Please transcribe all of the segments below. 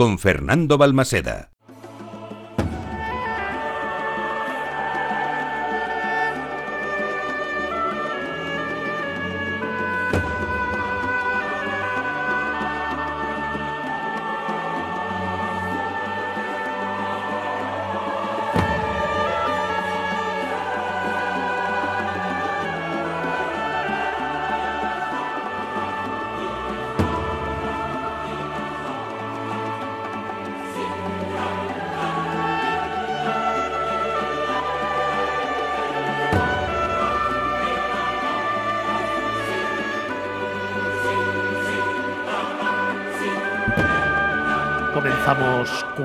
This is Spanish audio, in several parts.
con Fernando Balmaseda.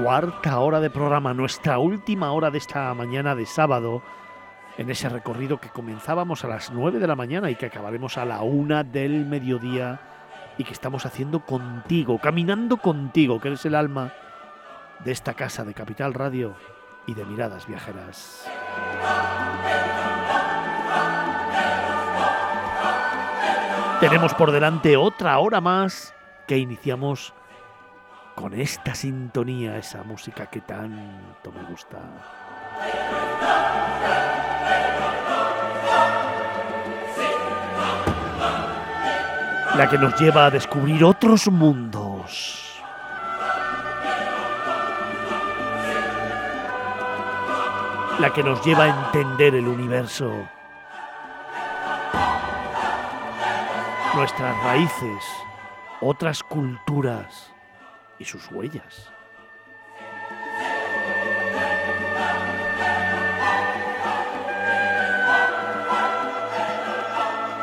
Cuarta hora de programa, nuestra última hora de esta mañana de sábado, en ese recorrido que comenzábamos a las 9 de la mañana y que acabaremos a la una del mediodía y que estamos haciendo contigo, caminando contigo, que eres el alma de esta casa de Capital Radio y de Miradas Viajeras. Tenemos por delante otra hora más que iniciamos con esta sintonía, esa música que tanto me gusta. La que nos lleva a descubrir otros mundos. La que nos lleva a entender el universo. Nuestras raíces, otras culturas y sus huellas.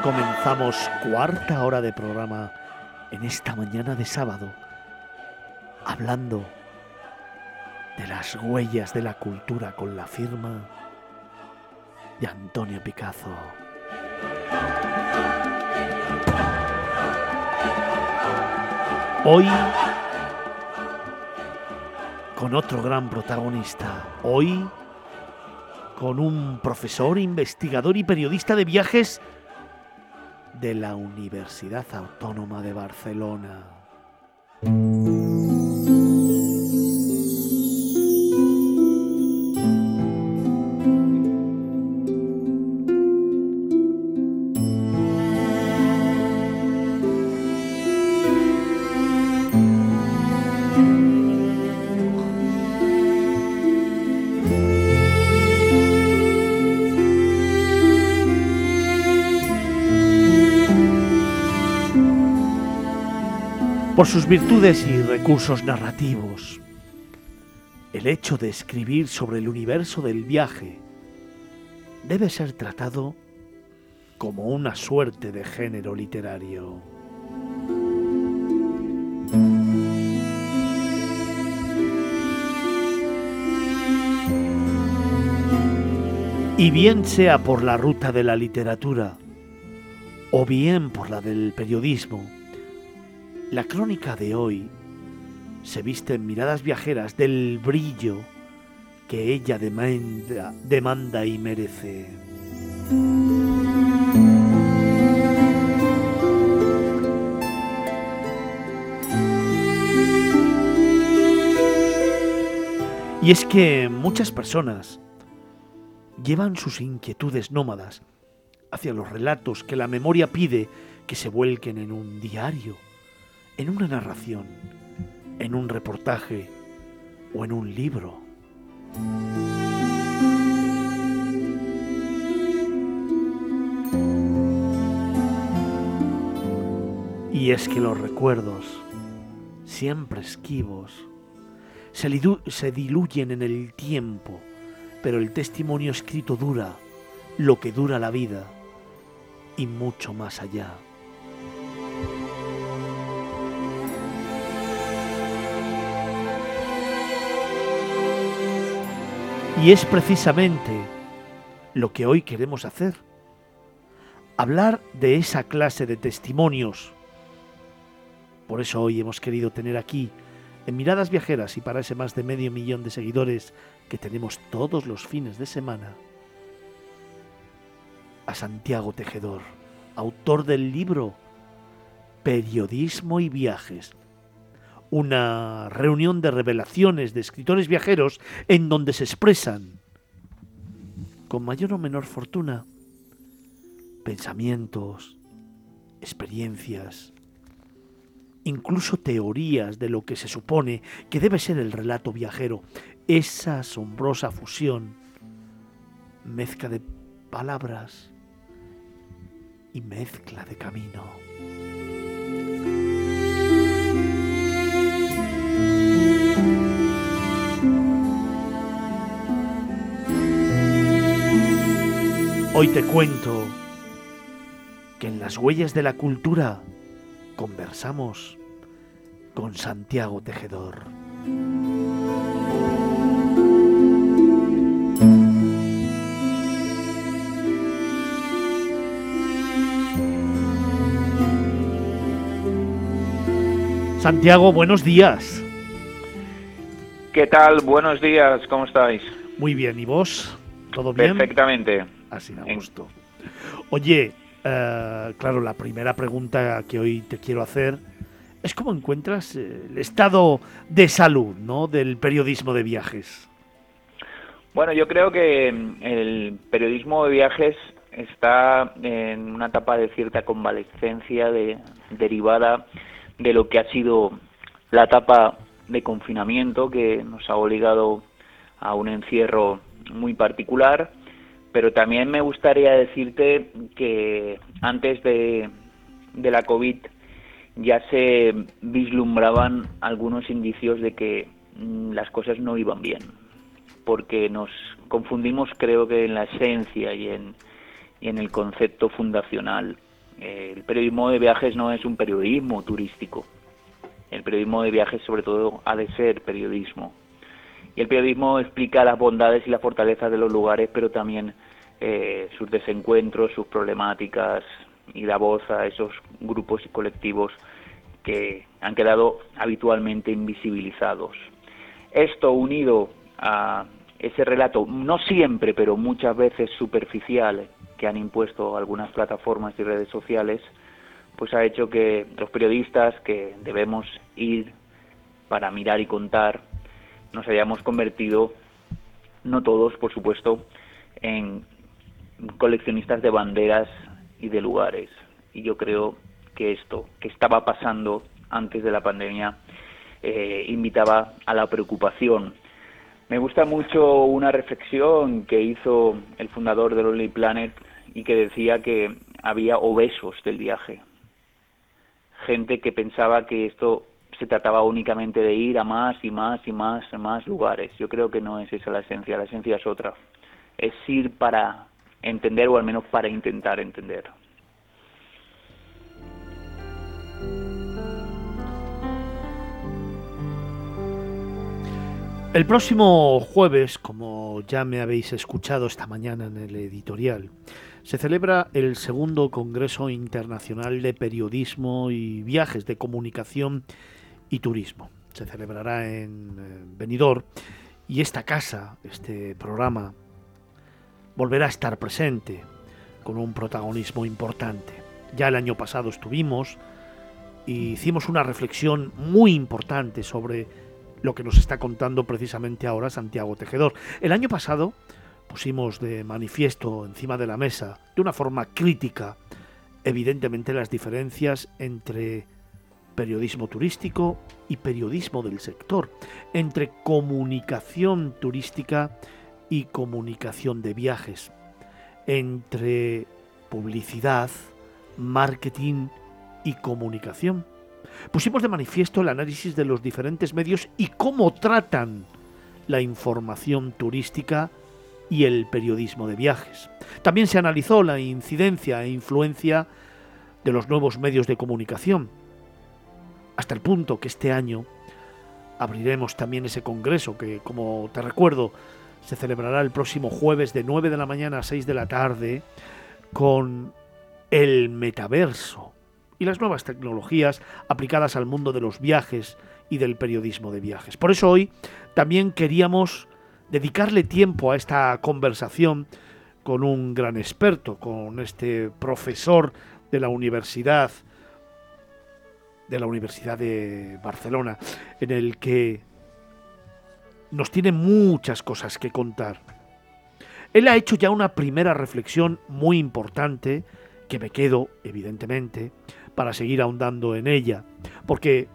Comenzamos cuarta hora de programa en esta mañana de sábado, hablando de las huellas de la cultura con la firma de Antonio Picazo. Hoy con otro gran protagonista. Hoy con un profesor, investigador y periodista de viajes de la Universidad Autónoma de Barcelona. Por sus virtudes y recursos narrativos, el hecho de escribir sobre el universo del viaje debe ser tratado como una suerte de género literario. Y bien sea por la ruta de la literatura o bien por la del periodismo, la crónica de hoy se viste en miradas viajeras del brillo que ella demanda, demanda y merece. Y es que muchas personas llevan sus inquietudes nómadas hacia los relatos que la memoria pide que se vuelquen en un diario, en una narración, en un reportaje o en un libro. Y es que los recuerdos, siempre esquivos, se, diluyen en el tiempo, pero el testimonio escrito dura lo que dura la vida y mucho más allá. Y es precisamente lo que hoy queremos hacer. Hablar de esa clase de testimonios. Por eso hoy hemos querido tener aquí, en Miradas Viajeras y para ese más de medio millón de seguidores que tenemos todos los fines de semana, a Santiago Tejedor, autor del libro Periodismo y Viajes. Una reunión de revelaciones de escritores viajeros en donde se expresan, con mayor o menor fortuna, pensamientos, experiencias, incluso teorías de lo que se supone que debe ser el relato viajero, esa asombrosa fusión, mezcla de palabras y mezcla de camino. Hoy te cuento que en las huellas de la cultura conversamos con Santiago Tejedor. Santiago, buenos días. ¿Qué tal? Buenos días, ¿cómo estáis? Muy bien, ¿y vos? ¿Todo bien? Perfectamente. Así me gusto. Oye, eh, claro, la primera pregunta que hoy te quiero hacer es cómo encuentras el estado de salud ¿no? del periodismo de viajes. Bueno, yo creo que el periodismo de viajes está en una etapa de cierta convalescencia de, derivada de lo que ha sido la etapa de confinamiento que nos ha obligado a un encierro muy particular pero también me gustaría decirte que antes de, la COVID ya se vislumbraban algunos indicios de que mm, las cosas no iban bien, porque nos confundimos creo que en la esencia y en, y en el concepto fundacional. el periodismo de viajes no es un periodismo turístico, el periodismo de viajes sobre todo ha de ser periodismo. Y el periodismo explica las bondades y las fortalezas de los lugares, pero también eh, sus desencuentros, sus problemáticas y da voz a esos grupos y colectivos que han quedado habitualmente invisibilizados. Esto unido a ese relato, no siempre, pero muchas veces superficial, que han impuesto algunas plataformas y redes sociales, pues ha hecho que los periodistas que debemos ir para mirar y contar, nos hayamos convertido, no todos, por supuesto, en coleccionistas de banderas y de lugares. Y yo creo que esto que estaba pasando antes de la pandemia eh, invitaba a la preocupación. Me gusta mucho una reflexión que hizo el fundador de Lonely Planet y que decía que había obesos del viaje. Gente que pensaba que esto se trataba únicamente de ir a más y más y más más lugares. Yo creo que no es esa la esencia, la esencia es otra. Es ir para entender o al menos para intentar entender. El próximo jueves, como ya me habéis escuchado esta mañana en el editorial, se celebra el segundo Congreso Internacional de Periodismo y Viajes de Comunicación y Turismo. Se celebrará en eh, Benidorm y esta casa, este programa, volverá a estar presente con un protagonismo importante. Ya el año pasado estuvimos y hicimos una reflexión muy importante sobre lo que nos está contando precisamente ahora Santiago Tejedor. El año pasado pusimos de manifiesto encima de la mesa, de una forma crítica, evidentemente las diferencias entre periodismo turístico y periodismo del sector, entre comunicación turística y comunicación de viajes, entre publicidad, marketing y comunicación. Pusimos de manifiesto el análisis de los diferentes medios y cómo tratan la información turística y el periodismo de viajes. También se analizó la incidencia e influencia de los nuevos medios de comunicación, hasta el punto que este año abriremos también ese congreso que, como te recuerdo, se celebrará el próximo jueves de 9 de la mañana a 6 de la tarde con el metaverso y las nuevas tecnologías aplicadas al mundo de los viajes y del periodismo de viajes. Por eso hoy también queríamos dedicarle tiempo a esta conversación con un gran experto, con este profesor de la Universidad de la Universidad de Barcelona, en el que nos tiene muchas cosas que contar. Él ha hecho ya una primera reflexión muy importante, que me quedo, evidentemente, para seguir ahondando en ella, porque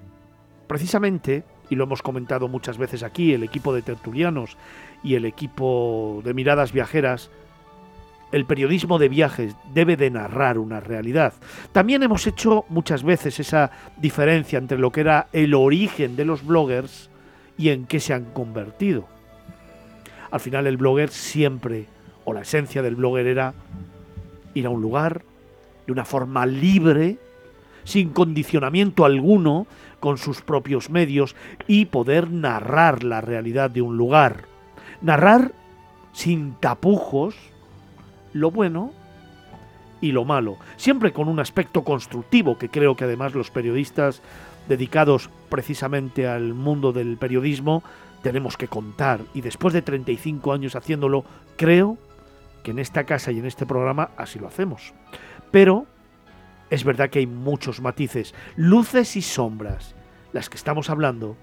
precisamente, y lo hemos comentado muchas veces aquí, el equipo de tertulianos y el equipo de miradas viajeras, el periodismo de viajes debe de narrar una realidad. También hemos hecho muchas veces esa diferencia entre lo que era el origen de los bloggers y en qué se han convertido. Al final el blogger siempre, o la esencia del blogger era ir a un lugar de una forma libre, sin condicionamiento alguno, con sus propios medios y poder narrar la realidad de un lugar. Narrar sin tapujos, lo bueno y lo malo, siempre con un aspecto constructivo que creo que además los periodistas dedicados precisamente al mundo del periodismo tenemos que contar y después de 35 años haciéndolo, creo que en esta casa y en este programa así lo hacemos. Pero es verdad que hay muchos matices, luces y sombras, las que estamos hablando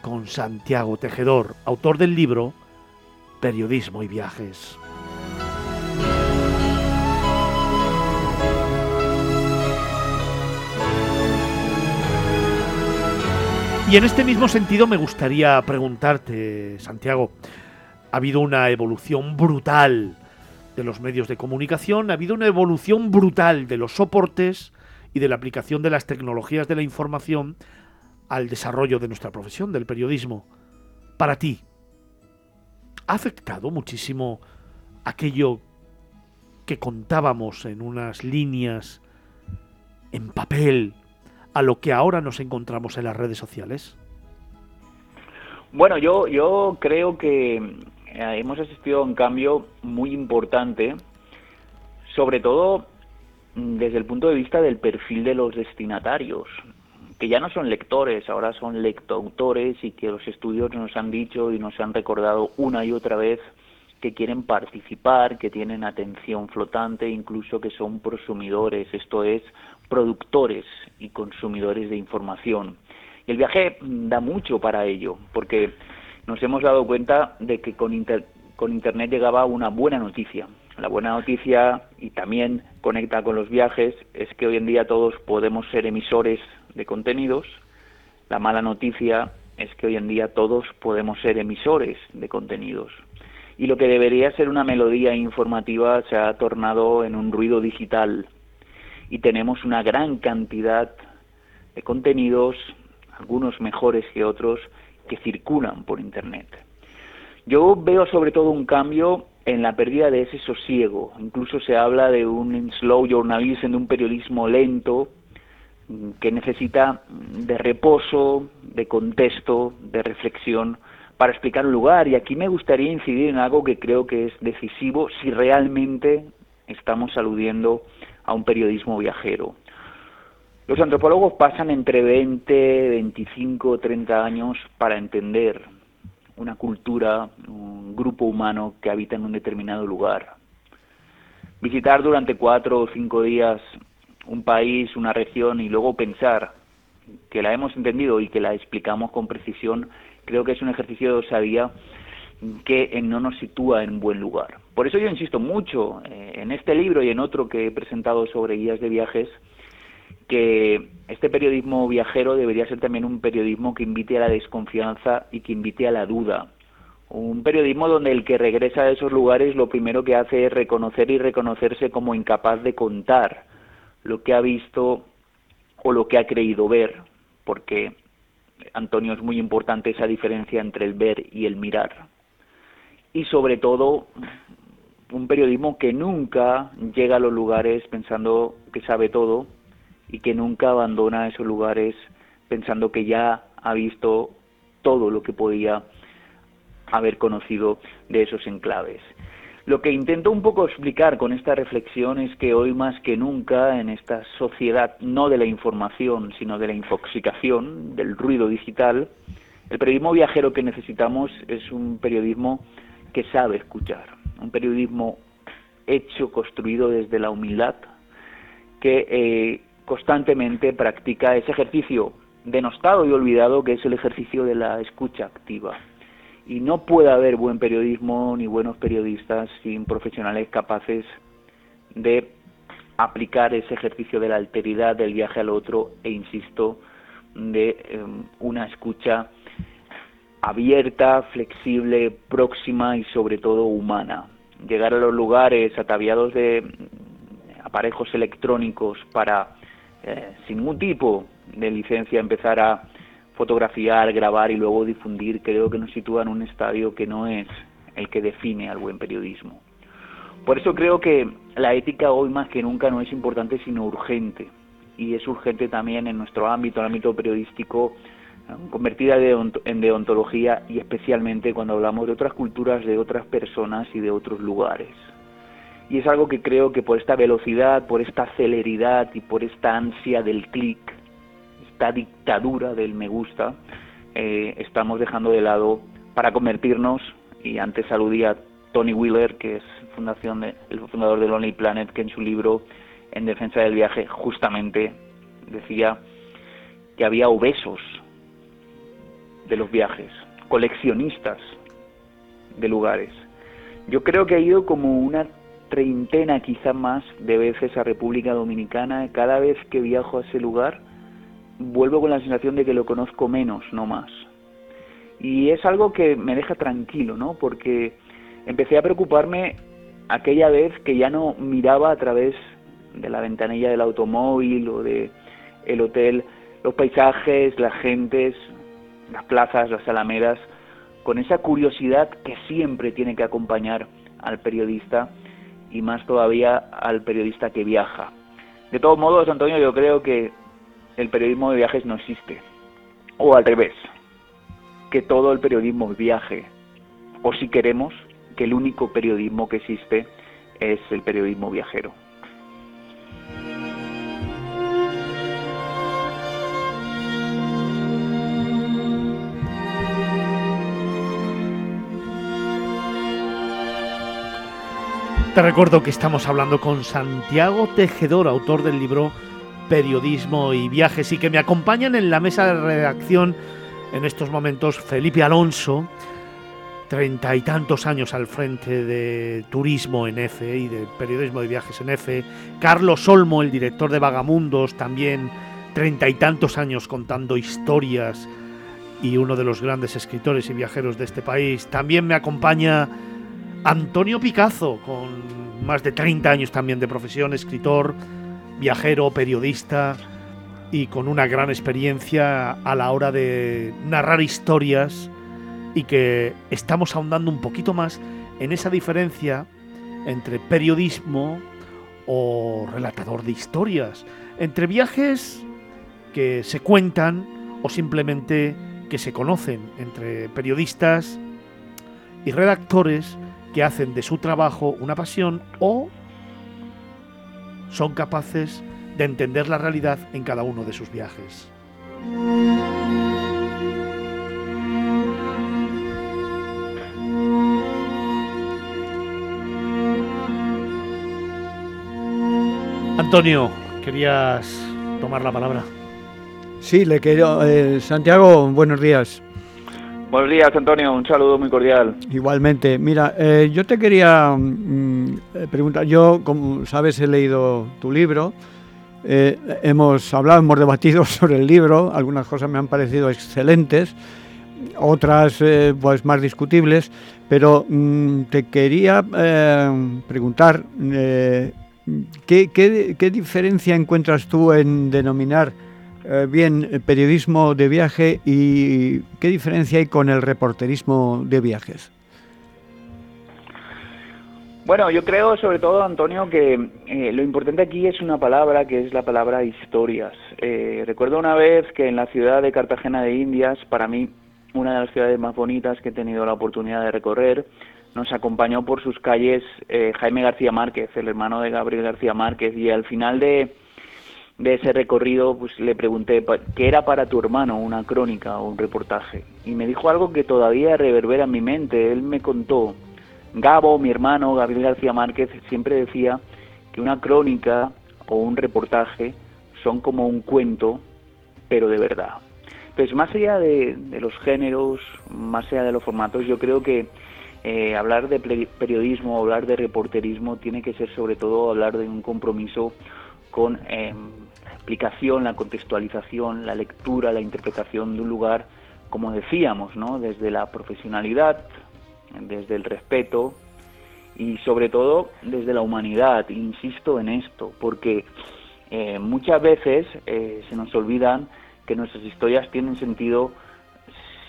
con Santiago Tejedor, autor del libro Periodismo y Viajes. Y en este mismo sentido me gustaría preguntarte, Santiago, ha habido una evolución brutal de los medios de comunicación, ha habido una evolución brutal de los soportes y de la aplicación de las tecnologías de la información al desarrollo de nuestra profesión, del periodismo. Para ti, ¿ha afectado muchísimo aquello que contábamos en unas líneas en papel a lo que ahora nos encontramos en las redes sociales? Bueno, yo, yo creo que eh, hemos asistido a un cambio muy importante, sobre todo mm, desde el punto de vista del perfil de los destinatarios, que ya no son lectores, ahora son lectoautores y que los estudios nos han dicho y nos han recordado una y otra vez que quieren participar, que tienen atención flotante, incluso que son prosumidores, esto es, productores y consumidores de información. Y el viaje da mucho para ello, porque nos hemos dado cuenta de que con, con Internet llegaba una buena noticia. La buena noticia, y también conecta con los viajes, es que hoy en día todos podemos ser emisores de contenidos. La mala noticia es que hoy en día todos podemos ser emisores de contenidos y lo que debería ser una melodía informativa se ha tornado en un ruido digital y tenemos una gran cantidad de contenidos, algunos mejores que otros, que circulan por Internet. Yo veo sobre todo un cambio en la pérdida de ese sosiego. Incluso se habla de un slow journalism, de un periodismo lento, que necesita de reposo, de contexto, de reflexión para explicar un lugar. Y aquí me gustaría incidir en algo que creo que es decisivo si realmente estamos aludiendo a un periodismo viajero. Los antropólogos pasan entre 20, 25, 30 años para entender una cultura, un grupo humano que habita en un determinado lugar. Visitar durante cuatro o cinco días un país, una región y luego pensar que la hemos entendido y que la explicamos con precisión creo que es un ejercicio de osadía que no nos sitúa en buen lugar. Por eso yo insisto mucho eh, en este libro y en otro que he presentado sobre guías de viajes, que este periodismo viajero debería ser también un periodismo que invite a la desconfianza y que invite a la duda. Un periodismo donde el que regresa a esos lugares lo primero que hace es reconocer y reconocerse como incapaz de contar lo que ha visto o lo que ha creído ver, porque Antonio, es muy importante esa diferencia entre el ver y el mirar. Y sobre todo, un periodismo que nunca llega a los lugares pensando que sabe todo y que nunca abandona esos lugares pensando que ya ha visto todo lo que podía haber conocido de esos enclaves. Lo que intento un poco explicar con esta reflexión es que hoy más que nunca en esta sociedad no de la información, sino de la infoxicación, del ruido digital, el periodismo viajero que necesitamos es un periodismo que sabe escuchar, un periodismo hecho, construido desde la humildad, que eh, constantemente practica ese ejercicio denostado y olvidado que es el ejercicio de la escucha activa. Y no puede haber buen periodismo ni buenos periodistas sin profesionales capaces de aplicar ese ejercicio de la alteridad del viaje al otro e, insisto, de em, una escucha abierta, flexible, próxima y sobre todo humana. Llegar a los lugares ataviados de mm, aparejos electrónicos para, eh, sin ningún tipo de licencia, empezar a fotografiar, grabar y luego difundir, creo que nos sitúa en un estadio que no es el que define al buen periodismo. Por eso creo que la ética hoy más que nunca no es importante sino urgente. Y es urgente también en nuestro ámbito, el ámbito periodístico, convertida en deontología y especialmente cuando hablamos de otras culturas, de otras personas y de otros lugares. Y es algo que creo que por esta velocidad, por esta celeridad y por esta ansia del clic, esta dictadura del me gusta, eh, estamos dejando de lado para convertirnos, y antes aludía Tony Wheeler, que es fundación el fundador de Lonely Planet, que en su libro En defensa del viaje justamente decía que había obesos de los viajes, coleccionistas de lugares. Yo creo que he ido como una treintena quizá más de veces a República Dominicana. Cada vez que viajo a ese lugar vuelvo con la sensación de que lo conozco menos, no más. Y es algo que me deja tranquilo, ¿no? Porque empecé a preocuparme aquella vez que ya no miraba a través de la ventanilla del automóvil o de el hotel los paisajes, las gentes, las plazas, las alamedas, con esa curiosidad que siempre tiene que acompañar al periodista y más todavía al periodista que viaja. De todos modos, Antonio, yo creo que el periodismo de viajes no existe. O al revés, que todo el periodismo viaje. O si queremos, que el único periodismo que existe es el periodismo viajero. Te recuerdo que estamos hablando con Santiago Tejedor, autor del libro Periodismo y Viajes, y que me acompañan en la mesa de redacción en estos momentos Felipe Alonso, treinta y tantos años al frente de turismo en EFE y de periodismo de viajes en EFE, Carlos Olmo, el director de Vagamundos, también treinta y tantos años contando historias y uno de los grandes escritores y viajeros de este país. También me acompaña Antonio Picazo, con más de 30 años también de profesión, escritor, viajero, periodista y con una gran experiencia a la hora de narrar historias y que estamos ahondando un poquito más en esa diferencia entre periodismo o relatador de historias, entre viajes que se cuentan o simplemente que se conocen, entre periodistas y redactores que hacen de su trabajo una pasión o son capaces de entender la realidad en cada uno de sus viajes. Antonio, querías tomar la palabra. Sí, le quiero. Eh, Santiago, buenos días. Buenos días, Antonio. Un saludo muy cordial. Igualmente. Mira, eh, yo te quería mm, eh, preguntar. Yo, como sabes, he leído tu libro. hemos hablado, hemos debatido sobre el libro. Algunas cosas me han parecido excelentes, otras, pues, más discutibles. Pero mm, te quería preguntar ¿Qué, diferencia encuentras tú en denominar eh, bien periodismo de viaje y qué diferencia hay con el reporterismo de viajes? Bueno, yo creo sobre todo, Antonio, que eh, lo importante aquí es una palabra que es la palabra historias. Eh, recuerdo una vez que en la ciudad de Cartagena de Indias, para mí una de las ciudades más bonitas que he tenido la oportunidad de recorrer, nos acompañó por sus calles eh, Jaime García Márquez, el hermano de Gabriel García Márquez, y al final de, de ese recorrido pues le pregunté qué era para tu hermano una crónica o un reportaje y me dijo algo que todavía reverbera en mi mente. Él me contó, Gabo, mi hermano Gabriel García Márquez, siempre decía que una crónica o un reportaje son como un cuento, pero de verdad. Pues más allá de, los géneros, más allá de los formatos, yo creo que eh, hablar de periodismo, hablar de reporterismo, tiene que ser sobre todo hablar de un compromiso con eh, explicación, la contextualización, la lectura, la interpretación de un lugar, como decíamos, ¿no? desde la profesionalidad, desde el respeto y sobre todo desde la humanidad. Insisto en esto, porque eh, muchas veces se nos olvidan que nuestras historias tienen sentido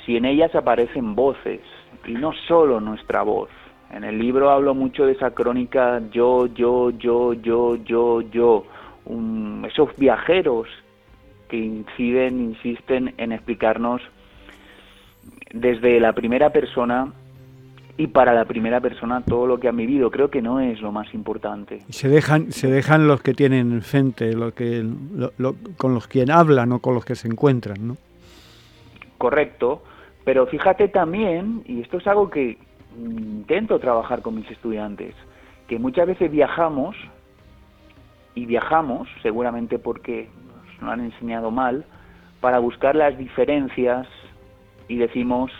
si en ellas aparecen voces y no solo nuestra voz. En el libro hablo mucho de esa crónica yo, yo, yo, yo, yo, yo, esos viajeros que inciden, insisten en explicarnos desde la primera persona y para la primera persona todo lo que han vivido. Creo que no es lo más importante. Se dejan, se dejan los que tienen frente, lo que, con los que hablan o con los que se encuentran, ¿no? Correcto, pero fíjate también, y esto es algo que intento trabajar con mis estudiantes, que muchas veces viajamos, y viajamos, seguramente porque nos lo han enseñado mal, para buscar las diferencias y decimos,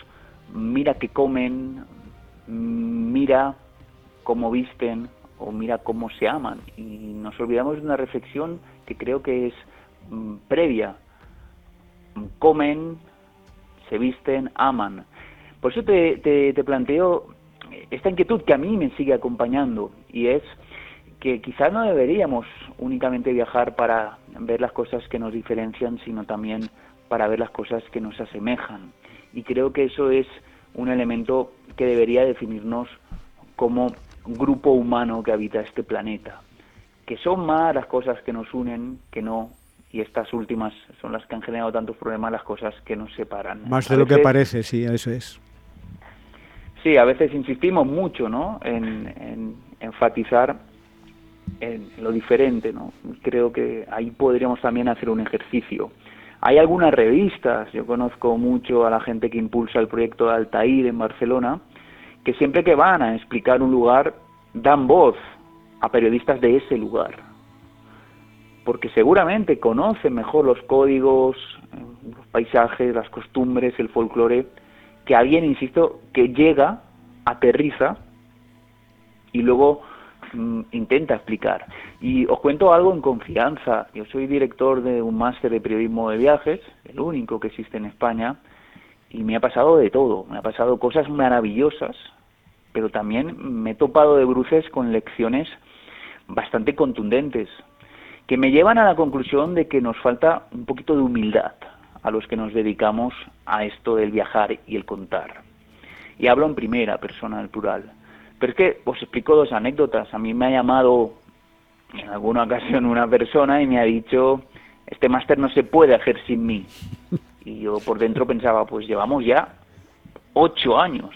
mira que comen, mira cómo visten o mira cómo se aman. Y nos olvidamos de una reflexión que creo que es mm, previa. Comen, se visten, aman. Por eso te, te, planteo esta inquietud que a mí me sigue acompañando y es que quizás no deberíamos únicamente viajar para ver las cosas que nos diferencian, sino también para ver las cosas que nos asemejan. Y creo que eso es un elemento que debería definirnos como grupo humano que habita este planeta. Que son más las cosas que nos unen que no, y estas últimas son las que han generado tantos problemas, las cosas que nos separan. Más de lo que parece, sí, eso es. Sí, a veces insistimos mucho ¿no? en, enfatizar en lo diferente. ¿no? Creo que ahí podríamos también hacer un ejercicio hay algunas revistas, yo conozco mucho a la gente que impulsa el proyecto de Altair en Barcelona, que siempre que van a explicar un lugar dan voz a periodistas de ese lugar, porque seguramente conocen mejor los códigos, los paisajes, las costumbres, el folclore, que alguien, insisto, que llega, aterriza y luego intenta explicar. Y os cuento algo en confianza. Yo soy director de un máster de periodismo de viajes, el único que existe en España, y me ha pasado de todo. Me ha pasado cosas maravillosas, pero también me he topado de bruces con lecciones bastante contundentes, que me llevan a la conclusión de que nos falta un poquito de humildad a los que nos dedicamos a esto del viajar y el contar. Y hablo en primera persona, al plural. Pero es que os explico dos anécdotas. A mí me ha llamado en alguna ocasión una persona y me ha dicho, este máster no se puede hacer sin mí. Y yo por dentro pensaba, pues llevamos ya ocho años.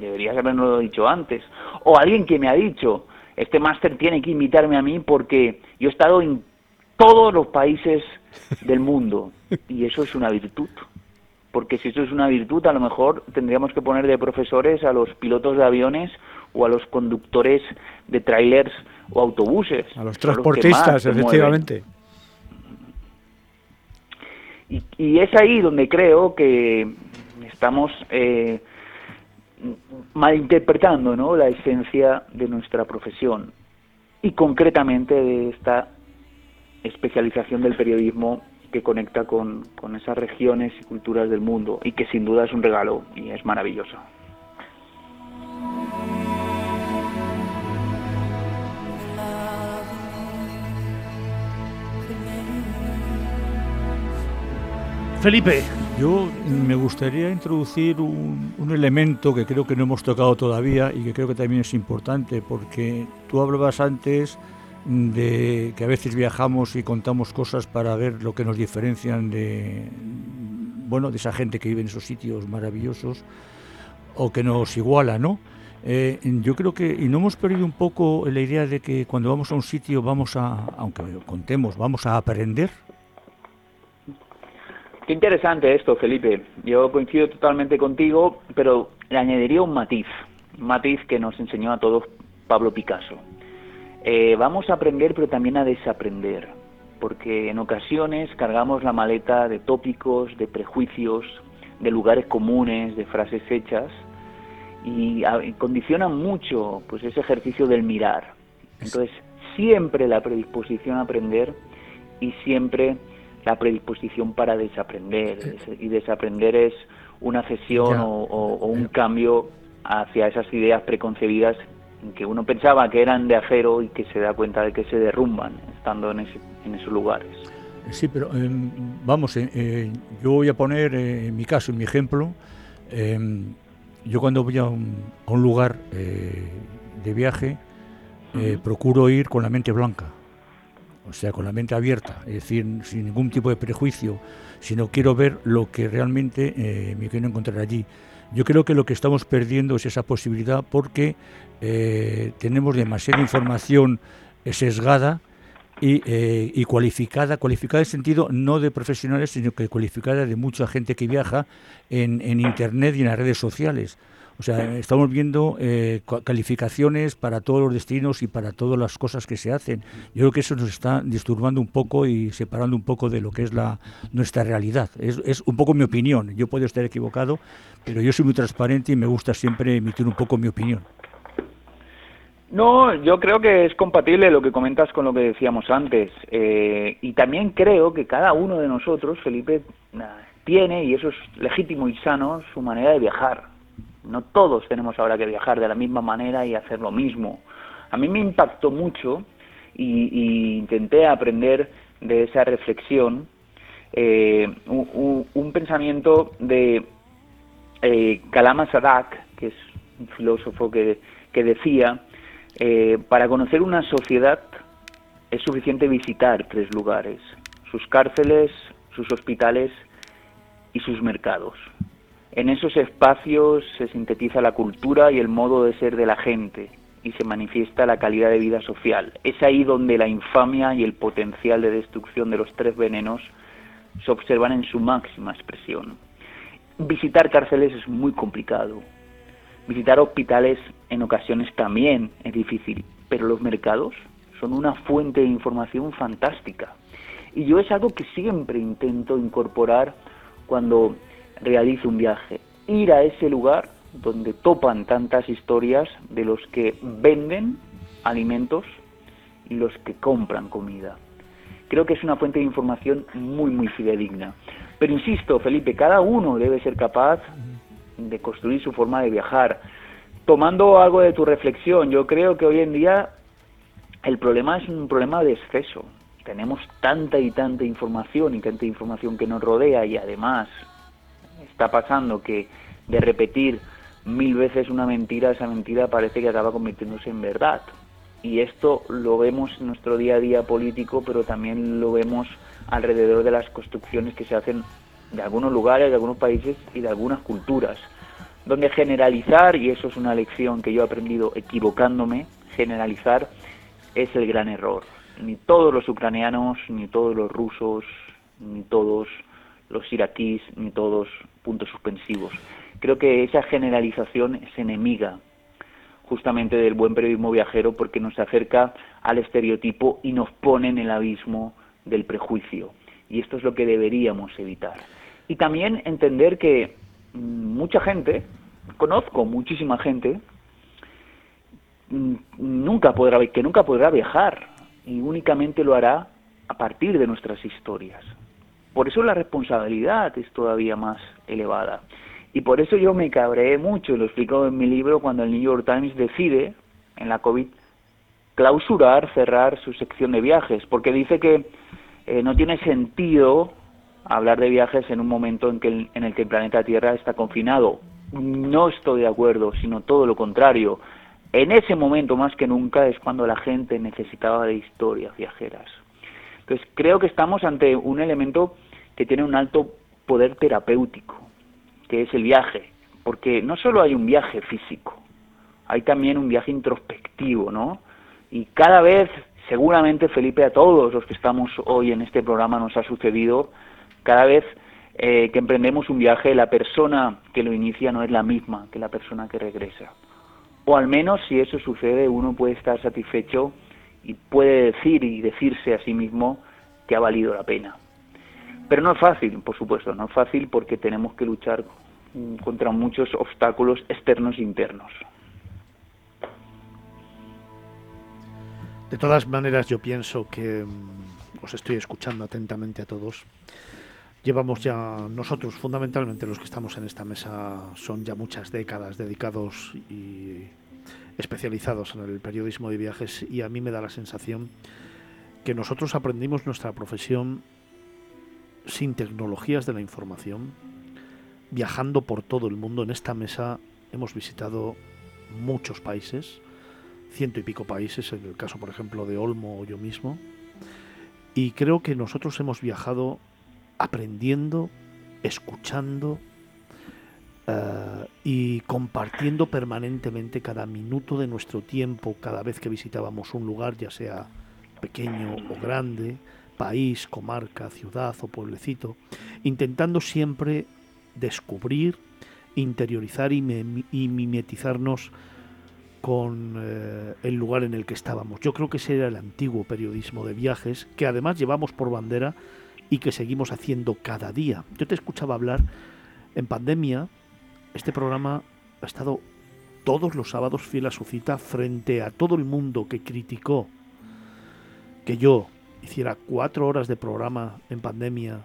Deberías habernos dicho antes. O alguien que me ha dicho, este máster tiene que invitarme a mí porque yo he estado en todos los países del mundo. Y eso es una virtud porque si eso es una virtud, a lo mejor tendríamos que poner de profesores a los pilotos de aviones o a los conductores de trailers o autobuses. A los transportistas, efectivamente. Y, es ahí donde creo que estamos eh, malinterpretando ¿no? la esencia de nuestra profesión y concretamente de esta especialización del periodismo que conecta con, con esas regiones y culturas del mundo y que sin duda es un regalo y es maravilloso. Felipe. Yo me gustaría introducir un, un, elemento que creo que no hemos tocado todavía y que creo que también es importante, porque tú hablabas antes de que a veces viajamos y contamos cosas para ver lo que nos diferencian de bueno de esa gente que vive en esos sitios maravillosos o que nos iguala, ¿no? Eh, yo creo que y no hemos perdido un poco la idea de que cuando vamos a un sitio vamos a, aunque contemos, vamos a aprender. Qué interesante esto, Felipe. Yo coincido totalmente contigo, pero le añadiría un matiz, un matiz que nos enseñó a todos Pablo Picasso. Eh, vamos a aprender, pero también a desaprender. porque en ocasiones cargamos la maleta de tópicos, de prejuicios, de lugares comunes, de frases hechas y, condicionan mucho pues ese ejercicio del mirar. Entonces, siempre la predisposición a aprender y siempre la predisposición para desaprender. Y desaprender es una cesión o, un cambio hacia esas ideas preconcebidas que uno pensaba que eran de acero y que se da cuenta de que se derrumban estando en, en esos lugares. Sí, pero em, vamos, eh, eh, yo voy a poner en mi caso, en mi ejemplo, em, yo cuando voy a un, lugar de viaje, procuro ir con la mente blanca o sea, con la mente abierta, es decir, sin ningún tipo de prejuicio, sino quiero ver lo que realmente eh, me quiero encontrar allí. Yo creo que lo que estamos perdiendo es esa posibilidad porque eh, tenemos demasiada información sesgada y, eh, y, cualificada, cualificada en sentido no de profesionales, sino que cualificada de mucha gente que viaja en, en Internet y en las redes sociales. O sea, estamos viendo eh, calificaciones para todos los destinos y para todas las cosas que se hacen. Yo creo que eso nos está disturbando un poco y separando un poco de lo que es la nuestra realidad. Es, es un poco mi opinión. Yo puedo estar equivocado, pero yo soy muy transparente y me gusta siempre emitir un poco mi opinión. No, yo creo que es compatible lo que comentas con lo que decíamos antes. Eh, y también creo que cada uno de nosotros, Felipe, tiene, y eso es legítimo y sano, su manera de viajar no todos tenemos ahora que viajar de la misma manera y hacer lo mismo. A mí me impactó mucho y, intenté aprender de esa reflexión eh, un, pensamiento de eh, Kalama Sadak, que es un filósofo que, decía, eh, para conocer una sociedad es suficiente visitar tres lugares, sus cárceles, sus hospitales y sus mercados. En esos espacios se sintetiza la cultura y el modo de ser de la gente y se manifiesta la calidad de vida social. Es ahí donde la infamia y el potencial de destrucción de los tres venenos se observan en su máxima expresión. Visitar cárceles es muy complicado. Visitar hospitales en ocasiones también es difícil, pero los mercados son una fuente de información fantástica. Y yo es algo que siempre intento incorporar cuando realice un viaje, ir a ese lugar donde topan tantas historias de los que venden alimentos y los que compran comida. Creo que es una fuente de información muy, muy fidedigna. Pero insisto, Felipe, cada uno debe ser capaz de construir su forma de viajar. Tomando algo de tu reflexión, yo creo que hoy en día el problema es un problema de exceso. Tenemos tanta y tanta información y tanta información que nos rodea y además está pasando que de repetir mil veces una mentira, esa mentira parece que acaba convirtiéndose en verdad. Y esto lo vemos en nuestro día a día político, pero también lo vemos alrededor de las construcciones que se hacen de algunos lugares, de algunos países y de algunas culturas, donde generalizar, y eso es una lección que yo he aprendido equivocándome, generalizar es el gran error. Ni todos los ucranianos, ni todos los rusos, ni todos los iraquíes, ni todos puntos suspensivos. Creo que esa generalización es enemiga justamente del buen periodismo viajero porque nos acerca al estereotipo y nos pone en el abismo del prejuicio. Y esto es lo que deberíamos evitar. Y también entender que mucha gente, conozco muchísima gente, mm, nunca podrá, que nunca podrá viajar y únicamente lo hará a partir de nuestras historias. Por eso la responsabilidad es todavía más elevada. Y por eso yo me cabreé mucho, lo explico en mi libro, cuando el New York Times decide, en la COVID, clausurar, cerrar su sección de viajes, porque dice que eh, no tiene sentido hablar de viajes en un momento en, que en el que el planeta Tierra está confinado. No estoy de acuerdo, sino todo lo contrario. En ese momento, más que nunca, es cuando la gente necesitaba de historias viajeras. Entonces, creo que estamos ante un elemento que tiene un alto poder terapéutico, que es el viaje, porque no solo hay un viaje físico, hay también un viaje introspectivo, ¿no? Y cada vez, seguramente Felipe, a todos los que estamos hoy en este programa nos ha sucedido, cada vez eh, que emprendemos un viaje, la persona que lo inicia no es la misma que la persona que regresa. O al menos si eso sucede, uno puede estar satisfecho y puede decir y decirse a sí mismo que ha valido la pena. Pero no es fácil, por supuesto, no es fácil porque tenemos que luchar mm, contra muchos obstáculos externos e internos. De todas maneras, yo pienso que mm, os estoy escuchando atentamente a todos. Llevamos ya, nosotros fundamentalmente los que estamos en esta mesa, son ya muchas décadas dedicados y especializados en el periodismo de viajes y a mí me da la sensación que nosotros aprendimos nuestra profesión sin tecnologías de la información, viajando por todo el mundo. En esta mesa hemos visitado muchos países, ciento y pico países, en el caso por ejemplo de Olmo o yo mismo, y creo que nosotros hemos viajado aprendiendo, escuchando eh, y compartiendo permanentemente cada minuto de nuestro tiempo cada vez que visitábamos un lugar, ya sea pequeño o grande, país, comarca, ciudad o pueblecito, intentando siempre descubrir, interiorizar y, mimetizarnos con eh, el lugar en el que estábamos. Yo creo que ese era el antiguo periodismo de viajes, que además llevamos por bandera y que seguimos haciendo cada día. Yo te escuchaba hablar en pandemia, este programa ha estado todos los sábados fiel a su cita frente a todo el mundo que criticó que yo hiciera cuatro horas de programa en pandemia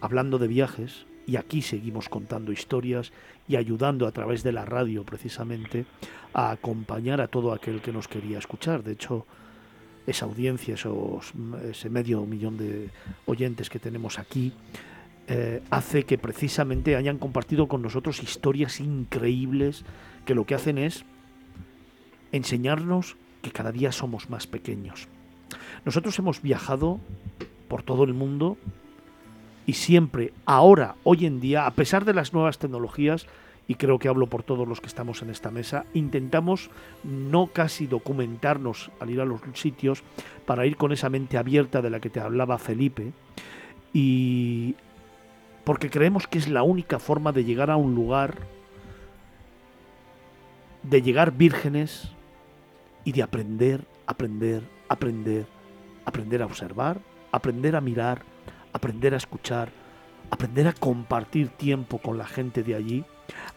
hablando de viajes y aquí seguimos contando historias y ayudando a través de la radio precisamente a acompañar a todo aquel que nos quería escuchar. De hecho, esa audiencia, esos, ese medio millón de oyentes que tenemos aquí, eh, hace que precisamente hayan compartido con nosotros historias increíbles que lo que hacen es enseñarnos que cada día somos más pequeños. Nosotros hemos viajado por todo el mundo y siempre, ahora, hoy en día, a pesar de las nuevas tecnologías, y creo que hablo por todos los que estamos en esta mesa, intentamos no casi documentarnos al ir a los sitios para ir con esa mente abierta de la que te hablaba Felipe y porque creemos que es la única forma de llegar a un lugar, de llegar vírgenes y de aprender, aprender, aprender, aprender a observar, aprender a mirar, aprender a escuchar, aprender a compartir tiempo con la gente de allí,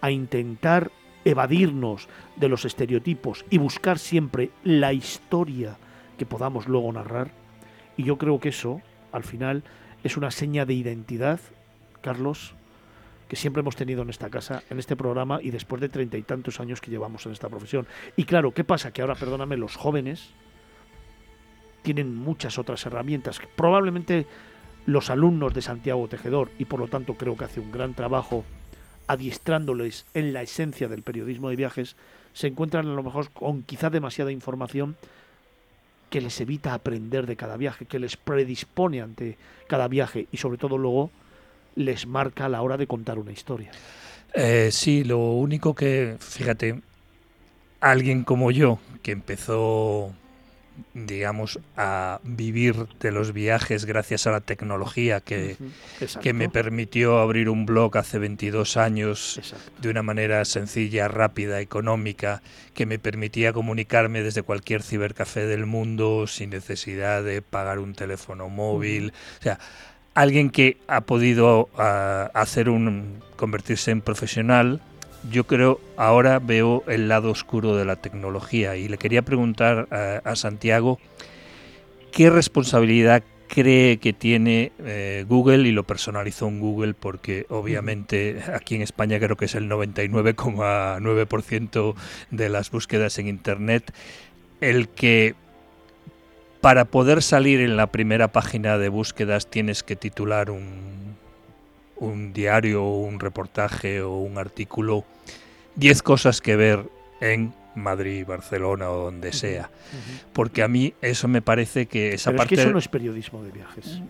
a intentar evadirnos de los estereotipos y buscar siempre la historia que podamos luego narrar. Y yo creo que eso, al final, es una seña de identidad, Carlos, que siempre hemos tenido en esta casa, en este programa y después de treinta y tantos años que llevamos en esta profesión. Y claro, ¿qué pasa? Que ahora, perdóname, los jóvenes tienen muchas otras herramientas. Probablemente los alumnos de Santiago Tejedor, y por lo tanto creo que hace un gran trabajo adiestrándoles en la esencia del periodismo de viajes, se encuentran a lo mejor con quizá demasiada información que les evita aprender de cada viaje, que les predispone ante cada viaje y sobre todo luego les marca a la hora de contar una historia. Eh, sí, lo único que, fíjate, alguien como yo, que empezó digamos, a vivir de los viajes gracias a la tecnología que, que me permitió abrir un blog hace 22 años de una manera sencilla, rápida, económica, que me permitía comunicarme desde cualquier cibercafé del mundo sin necesidad de pagar un teléfono móvil. O sea, alguien que ha podido ah, hacer un convertirse en profesional yo creo ahora veo el lado oscuro de la tecnología. Y le quería preguntar a, Santiago qué responsabilidad cree que tiene eh, Google y lo personalizó en Google porque obviamente aquí en España creo que es el 99,9% de las búsquedas en Internet. El que para poder salir en la primera página de búsquedas tienes que titular un un diario, un reportaje o un artículo, 10 cosas que ver en Madrid, Barcelona o donde sea. Porque a mí eso me parece que esa pero parte... Es que eso no es periodismo de viajes.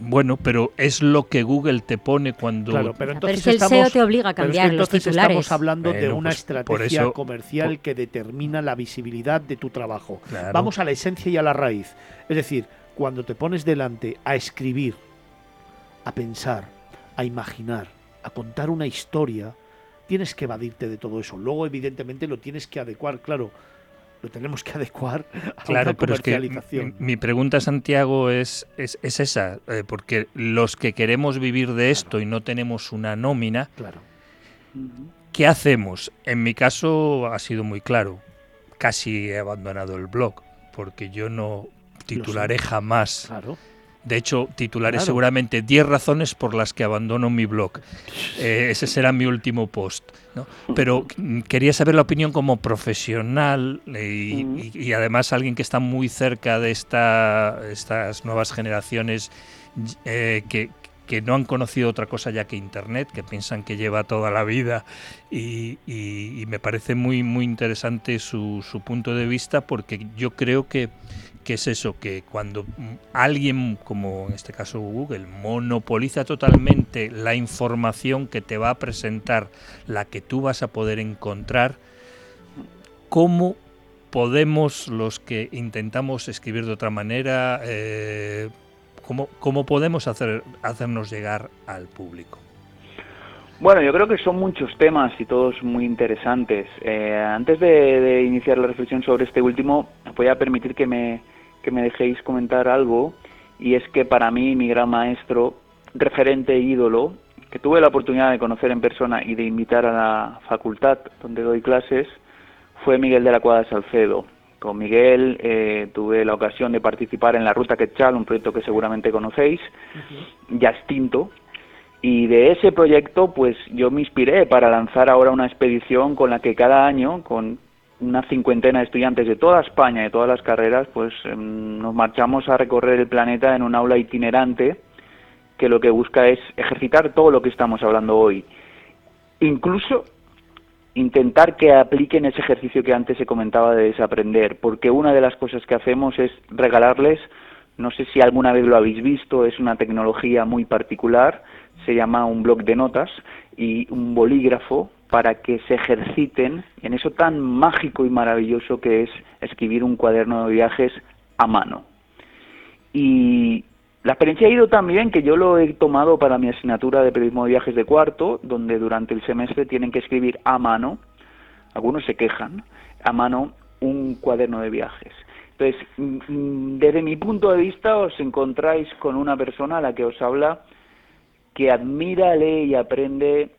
Bueno, pero es lo que Google te pone cuando. Claro, pero entonces es que el SEO te obliga a cambiar los titulares. Estamos hablando de una pues, estrategia comercial que determina la visibilidad de tu trabajo. Vamos a la esencia y a la raíz. Es decir, cuando te pones delante a escribir, a pensar, a imaginar, a contar una historia, tienes que evadirte de todo eso. Luego, evidentemente, lo tienes que adecuar, claro. lo tenemos que adecuar a Claro, una pero es que mi pregunta, Santiago, es, es, es esa, eh, porque los que queremos vivir de esto y no tenemos una nómina, Claro. ¿qué hacemos? En mi caso ha sido muy claro, casi he abandonado el blog, porque yo no titularé jamás. Claro. De hecho, titularé Claro. seguramente 10 razones por las que abandono mi blog. Eh, ese será mi último post. ¿no? Pero mm, quería saber la opinión como profesional eh, y, y- y además alguien que está muy cerca de esta, estas nuevas generaciones eh, que, que no han conocido otra cosa ya que Internet, que piensan que lleva toda la vida y, y- y me parece muy, muy interesante su, su punto de vista porque yo creo que, que es eso, que cuando mm, alguien, como en este caso Google, monopoliza totalmente la información que te va a presentar, la que tú vas a poder encontrar, ¿cómo podemos los que intentamos escribir de otra manera, eh, cómo, cómo podemos hacer, hacernos llegar al público? Bueno, yo creo que son muchos temas y todos muy interesantes. Eh, antes de, de iniciar la reflexión sobre este último, voy a permitir que me, que me dejéis comentar algo, y es que para mí mi gran maestro, referente e ídolo, que tuve la oportunidad de conocer en persona y de invitar a la facultad donde doy clases, fue Miguel de la Cuadra Salcedo. Con Miguel eh, tuve la ocasión de participar en la Ruta Quetzal, un proyecto que seguramente conocéis, ya extinto, y de ese proyecto, pues yo me inspiré para lanzar ahora una expedición con la que cada año, con una cincuentena de estudiantes de toda España, de todas las carreras, pues em, nos marchamos a recorrer el planeta en un aula itinerante que lo que busca es ejercitar todo lo que estamos hablando hoy. Incluso intentar que apliquen ese ejercicio que antes se comentaba de desaprender, porque una de las cosas que hacemos es regalarles, no sé si alguna vez lo habéis visto, es una tecnología muy particular, se llama un bloc de notas y un bolígrafo para que se ejerciten en eso tan mágico y maravilloso que es escribir un cuaderno de viajes a mano. Y la experiencia ha ido tan bien que yo lo he tomado para mi asignatura de periodismo de viajes de cuarto, donde durante el semestre tienen que escribir a mano, algunos se quejan, a mano un cuaderno de viajes. Entonces, mm, mm, desde mi punto de vista, os encontráis con una persona a la que os habla que admira, lee y aprende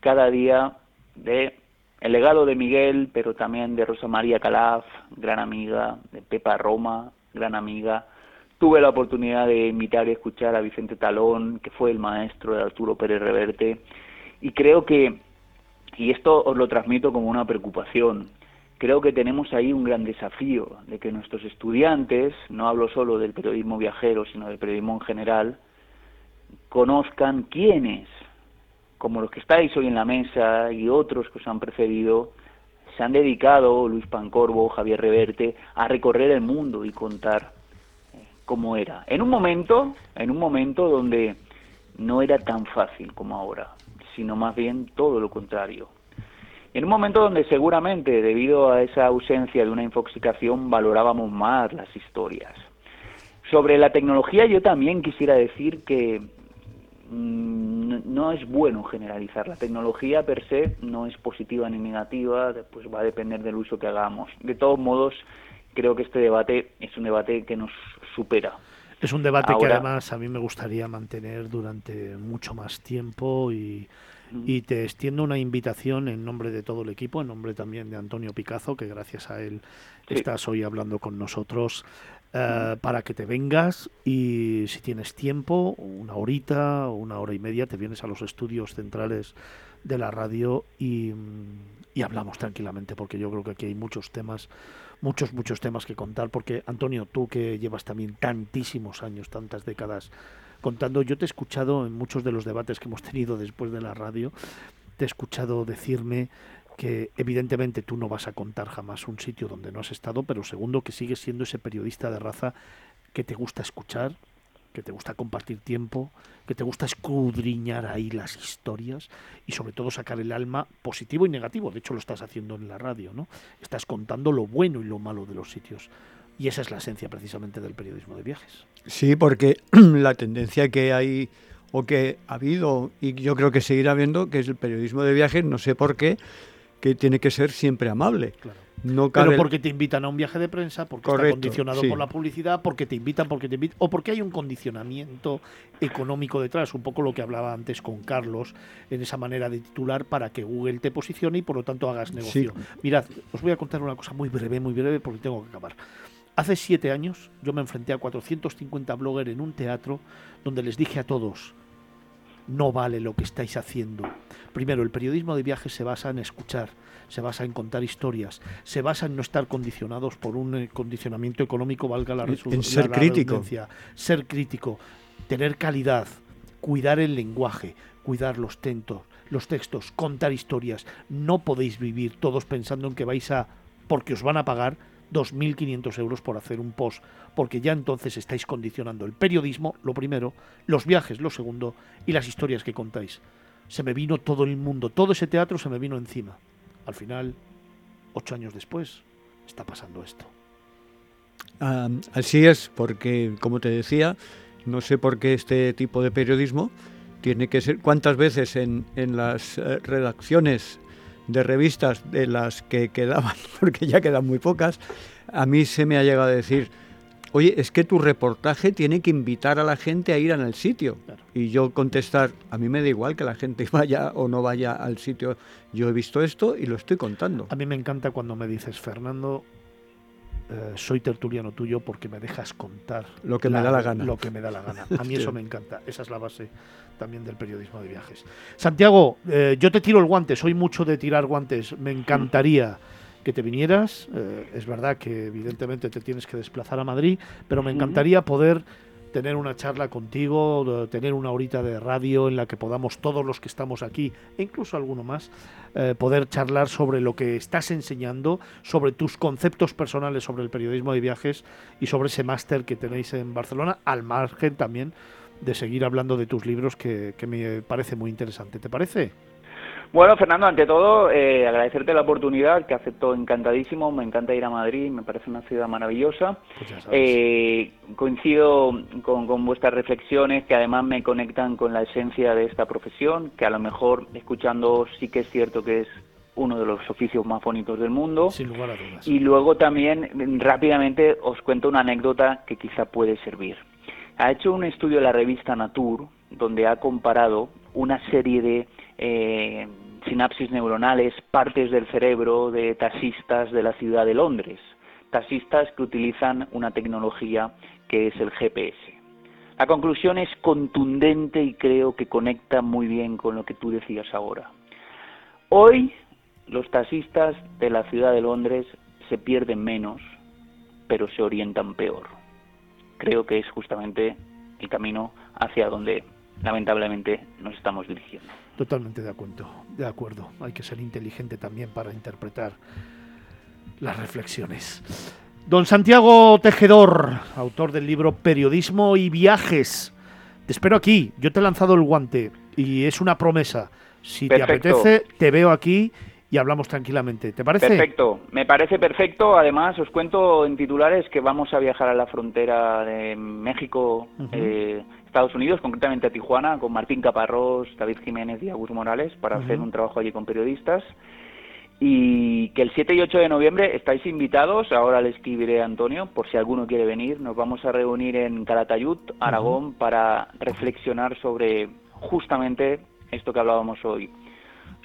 cada día de el legado de Miguel, pero también de Rosa María Calaf, gran amiga, de Pepa Roma, gran amiga. Tuve la oportunidad de invitar y escuchar a Vicente Talón, que fue el maestro de Arturo Pérez Reverte, y creo que, y esto os lo transmito como una preocupación, creo que tenemos ahí un gran desafío de que nuestros estudiantes, no hablo solo del periodismo viajero, sino del periodismo en general, conozcan quiénes, como los que estáis hoy en la mesa y otros que os han precedido, se han dedicado, Luis Pancorbo, Javier Reverte, a recorrer el mundo y contar eh, cómo era. En un momento, en un momento donde no era tan fácil como ahora, sino más bien todo lo contrario. En un momento donde seguramente, debido a esa ausencia de una infoxicación, valorábamos más las historias. Sobre la tecnología yo también quisiera decir que no es bueno generalizar. La tecnología per se no es positiva ni negativa, pues va a depender del uso que hagamos. De todos modos, creo que este debate es un debate que nos supera. Es un debate que además a mí me gustaría mantener durante mucho más tiempo y, y te extiendo una invitación en nombre de todo el equipo, en nombre también de Antonio Picazo, que gracias a él Sí. estás hoy hablando con nosotros, eh, para que te vengas y si tienes tiempo, una horita una hora y media, te vienes a los estudios centrales de la radio y, y hablamos tranquilamente, porque yo creo que aquí hay muchos temas, muchos, muchos temas que contar, porque Antonio, tú que llevas también tantísimos años, tantas décadas contando, yo te he escuchado en muchos de los debates que hemos tenido después de la radio, te he escuchado decirme que evidentemente tú no vas a contar jamás un sitio donde no has estado, pero segundo que sigues siendo ese periodista de raza que te gusta escuchar, que te gusta compartir tiempo, que te gusta escudriñar ahí las historias y sobre todo sacar el alma positivo y negativo. De hecho lo estás haciendo en la radio, ¿no? Estás contando lo bueno y lo malo de los sitios. Y esa es la esencia precisamente del periodismo de viajes. Sí, porque la tendencia que hay o que ha habido y yo creo que seguirá habiendo, que es el periodismo de viajes, no sé por qué, que tiene que ser siempre amable. Claro. No Pero cabe- porque te invitan a un viaje de prensa, porque está condicionado sí. por la publicidad, porque te invitan, porque te invitan, o porque hay un condicionamiento económico detrás, un poco lo que hablaba antes con Carlos, en esa manera de titular para que Google te posicione y por lo tanto hagas negocio. Mirad, os voy a contar una cosa muy breve, muy breve, porque tengo que acabar. Hace siete años yo me enfrenté a 450 bloggers en un teatro donde les dije a todos, no vale lo que estáis haciendo. Primero, el periodismo de viajes se basa en escuchar, se basa en contar historias, se basa en no estar condicionados por un eh, condicionamiento económico, valga la, En- ser la- la crítico. Ser crítico, tener calidad, cuidar el lenguaje, cuidar los tentos, los textos, contar historias. No podéis vivir todos pensando en que vais a, porque os van a pagar 2.500 euros por hacer un post, porque ya entonces estáis condicionando el periodismo, lo primero, los viajes, lo segundo, y las historias que contáis. Se me vino todo el mundo, todo ese teatro se me vino encima. Al final, ocho años después, está pasando esto. Así es, porque, como te decía, no sé por qué este tipo de periodismo tiene que ser. ¿Cuántas veces en, en las eh, redacciones de revistas de las que quedaban, porque ya quedan muy pocas, a mí se me ha llegado a decir, oye, es que tu reportaje tiene que invitar a la gente a ir al sitio. Claro. Y yo contestar, a mí me da igual que la gente vaya o no vaya al sitio, yo he visto esto y lo estoy contando. A mí me encanta cuando me dices, Fernando, eh, soy tertuliano tuyo porque me dejas contar Lo que me da la gana. Lo que me da la gana. A mí eso me encanta. Esa es la base también del periodismo de viajes. Santiago, eh, yo te tiro el guante. Soy mucho de tirar guantes. Me encantaría que te vinieras. Eh, es verdad que evidentemente te tienes que desplazar a Madrid, pero me encantaría poder tener una charla contigo, tener una horita de radio en la que podamos todos los que estamos aquí, e incluso alguno más, eh, poder charlar sobre lo que estás enseñando, sobre tus conceptos personales sobre el periodismo de viajes y sobre ese máster que tenéis en Barcelona, al margen también de seguir hablando de tus libros que, que me parece muy interesante. ¿Te parece? Bueno, Fernando, ante todo, eh, agradecerte la oportunidad, que acepto encantadísimo. Me encanta ir a Madrid, me parece una ciudad maravillosa. Pues. Eh, coincido con, con vuestras reflexiones, que además me conectan con la esencia de esta profesión, que a lo mejor escuchando sí que es cierto que es uno de los oficios más bonitos del mundo. Sin lugar a dudas. Y luego también rápidamente os cuento una anécdota que quizá puede servir. Ha hecho un estudio la revista Nature donde ha comparado una serie de eh, sinapsis neuronales, partes del cerebro de taxistas de la ciudad de Londres, taxistas que utilizan una tecnología que es el GPS. La conclusión es contundente y creo que conecta muy bien con lo que tú decías ahora. Hoy los taxistas de la ciudad de Londres se pierden menos, pero se orientan peor. Creo que es justamente el camino hacia donde lamentablemente nos estamos dirigiendo. Totalmente de acuerdo, de acuerdo. Hay que ser inteligente también para interpretar las reflexiones. Don Santiago Tejedor, autor del libro Periodismo y Viajes. Te espero aquí. Yo te he lanzado el guante y es una promesa. Si te apetece, te veo aquí y hablamos tranquilamente. ¿Te parece? Perfecto, me parece perfecto. Además, os cuento en titulares que vamos a viajar a la frontera de México, eh, Estados Unidos, concretamente a Tijuana, con Martín Caparrós, David Jiménez y Agus Morales, para hacer un trabajo allí con periodistas. Y que el 7 y 8 de noviembre estáis invitados, ahora le escribiré a Antonio, por si alguno quiere venir. Nos vamos a reunir en Calatayud, Aragón, para reflexionar sobre justamente esto que hablábamos hoy,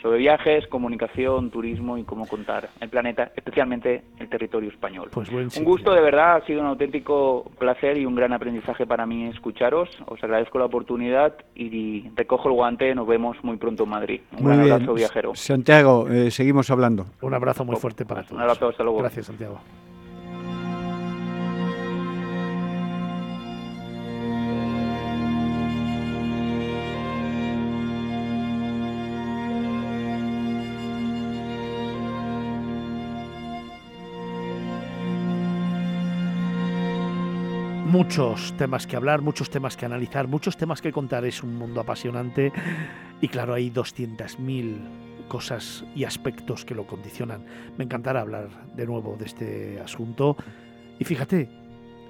sobre viajes, comunicación, turismo y cómo contar el planeta, especialmente el territorio español. Pues buen un gusto, de verdad, ha sido un auténtico placer y un gran aprendizaje para mí escucharos. Os agradezco la oportunidad y recojo el guante. Nos vemos muy pronto en Madrid. Un Muy gran bien. abrazo, viajero. Santiago, eh, seguimos hablando. Un abrazo muy fuerte para todos. Un abrazo, hasta luego. Gracias, Santiago. Muchos temas que hablar, muchos temas que analizar, muchos temas que contar. Es un mundo apasionante y claro, hay 200.000 cosas y aspectos que lo condicionan. Me encantará hablar de nuevo de este asunto. Y fíjate,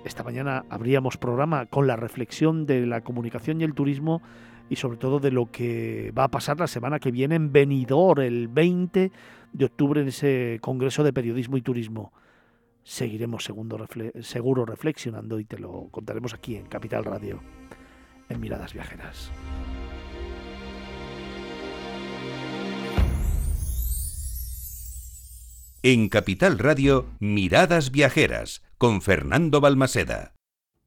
esta mañana abríamos programa con la reflexión de la comunicación y el turismo y sobre todo de lo que va a pasar la semana que viene en Benidorm, el 20 de octubre en ese Congreso de Periodismo y Turismo. Seguiremos seguro reflexionando y te lo contaremos aquí en Capital Radio, en Miradas Viajeras. En Capital Radio, Miradas Viajeras, con Fernando Balmaseda.